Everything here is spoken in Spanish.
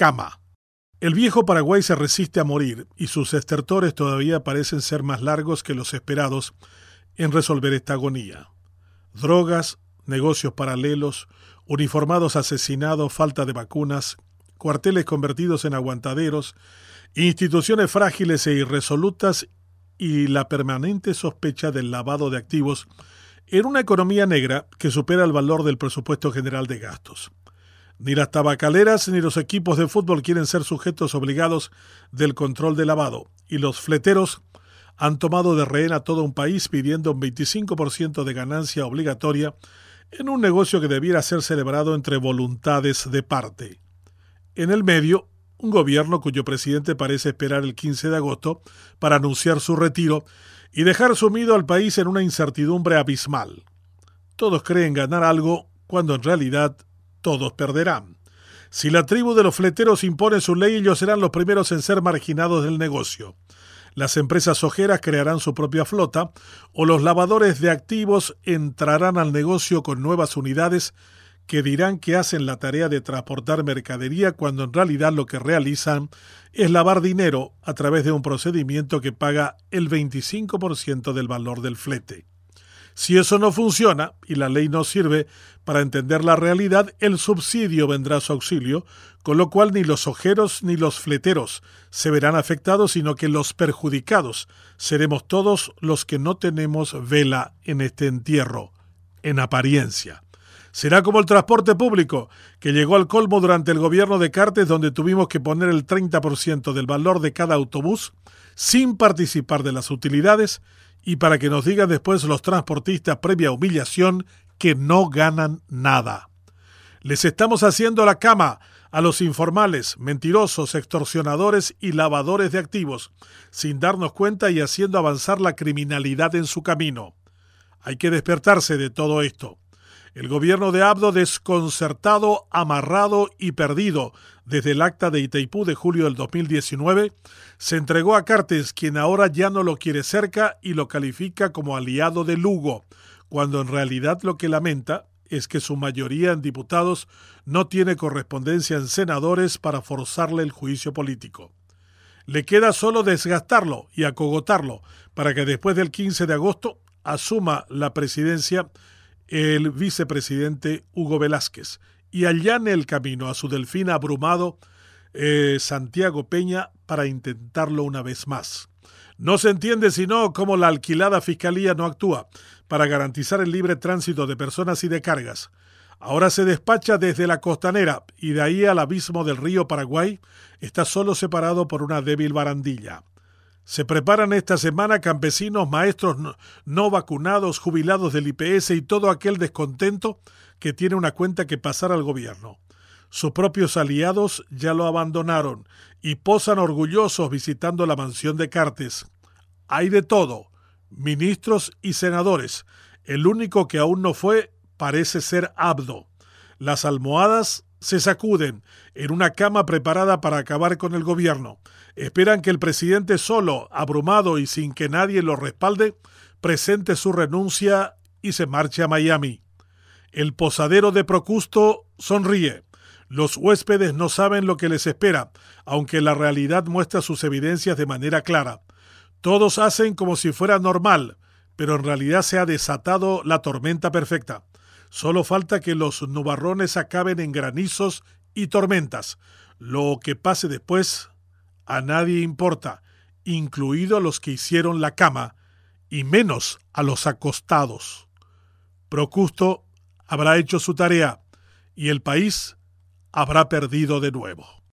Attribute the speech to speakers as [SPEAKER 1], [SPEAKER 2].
[SPEAKER 1] cama. El viejo Paraguay se resiste a morir y sus estertores todavía parecen ser más largos que los esperados en resolver esta agonía. Drogas, negocios paralelos, uniformados asesinados, falta de vacunas, cuarteles convertidos en aguantaderos, instituciones frágiles e irresolutas y la permanente sospecha del lavado de activos en una economía negra que supera el valor del presupuesto general de gastos. Ni las tabacaleras ni los equipos de fútbol quieren ser sujetos obligados del control de lavado, y los fleteros han tomado de rehén a todo un país pidiendo un 25% de ganancia obligatoria en un negocio que debiera ser celebrado entre voluntades de parte. En el medio, un gobierno cuyo presidente parece esperar el 15 de agosto para anunciar su retiro y dejar sumido al país en una incertidumbre abismal. Todos creen ganar algo cuando en realidad todos perderán. Si la tribu de los fleteros impone su ley, ellos serán los primeros en ser marginados del negocio. Las empresas ojeras crearán su propia flota o los lavadores de activos entrarán al negocio con nuevas unidades que dirán que hacen la tarea de transportar mercadería cuando en realidad lo que realizan es lavar dinero a través de un procedimiento que paga el 25% del valor del flete. Si eso no funciona y la ley no sirve para entender la realidad, el subsidio vendrá a su auxilio, con lo cual ni los ojeros ni los fleteros se verán afectados, sino que los perjudicados seremos todos los que no tenemos vela en este entierro, en apariencia. Será como el transporte público, que llegó al colmo durante el gobierno de Cartes, donde tuvimos que poner el 30% del valor de cada autobús sin participar de las utilidades y para que nos digan después los transportistas previa humillación que no ganan nada. Les estamos haciendo la cama a los informales, mentirosos, extorsionadores y lavadores de activos, sin darnos cuenta y haciendo avanzar la criminalidad en su camino. Hay que despertarse de todo esto. El gobierno de Abdo desconcertado, amarrado y perdido desde el acta de Itaipú de julio del 2019, se entregó a Cartes, quien ahora ya no lo quiere cerca y lo califica como aliado de Lugo, cuando en realidad lo que lamenta es que su mayoría en diputados no tiene correspondencia en senadores para forzarle el juicio político. Le queda solo desgastarlo y acogotarlo para que después del 15 de agosto asuma la presidencia el vicepresidente Hugo Velázquez y allane el camino a su delfín abrumado eh, Santiago Peña para intentarlo una vez más. No se entiende sino cómo la alquilada fiscalía no actúa para garantizar el libre tránsito de personas y de cargas. Ahora se despacha desde la costanera y de ahí al abismo del río Paraguay está solo separado por una débil barandilla. Se preparan esta semana campesinos, maestros no, vacunados, jubilados del IPS y todo aquel descontento que tiene una cuenta que pasar al gobierno. Sus propios aliados ya lo abandonaron y posan orgullosos visitando la mansión de Cartes. Hay de todo, ministros y senadores. El único que aún no fue parece ser Abdo. Las almohadas se sacuden en una cama preparada para acabar con el gobierno. Esperan que el presidente solo, abrumado y sin que nadie lo respalde, presente su renuncia y se marche a Miami. El posadero de Procusto sonríe. Los huéspedes no saben lo que les espera, aunque la realidad muestra sus evidencias de manera clara. Todos hacen como si fuera normal, pero en realidad se ha desatado la tormenta perfecta. Solo falta que los nubarrones acaben en granizos y tormentas. Lo que pase después a nadie importa, incluido a los que hicieron la cama, y menos a los acostados. Procusto habrá hecho su tarea y el país habrá perdido de nuevo.